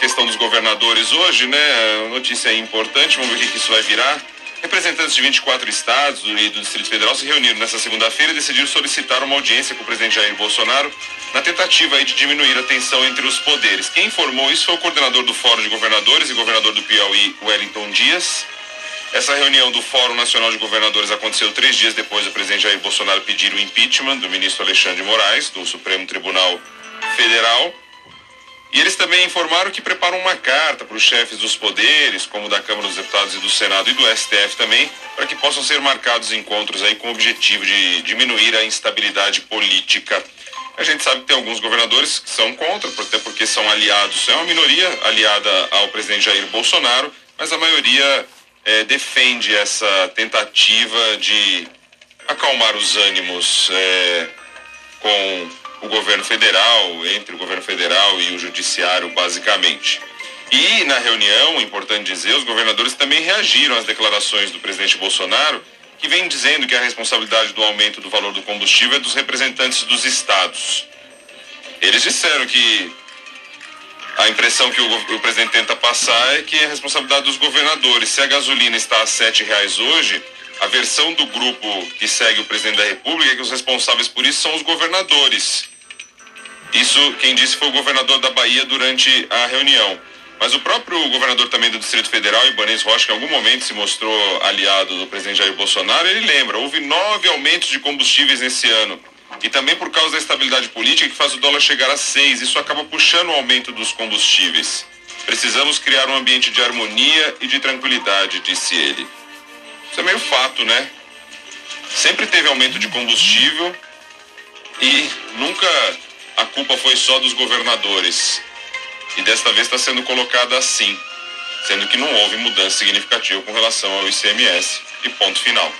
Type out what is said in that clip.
questão dos governadores hoje, né? Notícia importante, vamos ver o que isso vai virar. Representantes de 24 estados e do Distrito Federal se reuniram nesta segunda-feira e decidiram solicitar uma audiência com o presidente Jair Bolsonaro na tentativa de diminuir a tensão entre os poderes. Quem informou isso foi o coordenador do Fórum de Governadores e governador do Piauí, Wellington Dias. Essa reunião do Fórum Nacional de Governadores aconteceu três dias depois do presidente Jair Bolsonaro pedir o impeachment do ministro Alexandre de Moraes, do Supremo Tribunal Federal. E eles também informaram que preparam uma carta para os chefes dos poderes, como da Câmara dos Deputados e do Senado e do STF também, para que possam ser marcados encontros aí com o objetivo de diminuir a instabilidade política. A gente sabe que tem alguns governadores que são contra, até porque são aliados, é uma minoria aliada ao presidente Jair Bolsonaro, mas a maioria é, defende essa tentativa de acalmar os ânimos é, com o governo federal, entre o governo federal e o judiciário, basicamente. E na reunião, importante dizer, os governadores também reagiram às declarações do presidente Bolsonaro, que vem dizendo que a responsabilidade do aumento do valor do combustível é dos representantes dos estados. Eles disseram que a impressão que o, o presidente tenta passar é que é responsabilidade dos governadores. Se a gasolina está a sete reais hoje, a versão do grupo que segue o presidente da República é que os responsáveis por isso são os governadores. Isso quem disse foi o governador da Bahia durante a reunião. Mas o próprio governador também do Distrito Federal, Ibanez Rocha, que em algum momento se mostrou aliado do presidente Jair Bolsonaro, ele lembra, houve nove aumentos de combustíveis nesse ano. E também por causa da estabilidade política que faz o dólar chegar a seis. Isso acaba puxando o aumento dos combustíveis. Precisamos criar um ambiente de harmonia e de tranquilidade, disse ele. Isso é meio fato, né? Sempre teve aumento de combustível e nunca a culpa foi só dos governadores. E desta vez está sendo colocada assim, sendo que não houve mudança significativa com relação ao ICMS. E ponto final.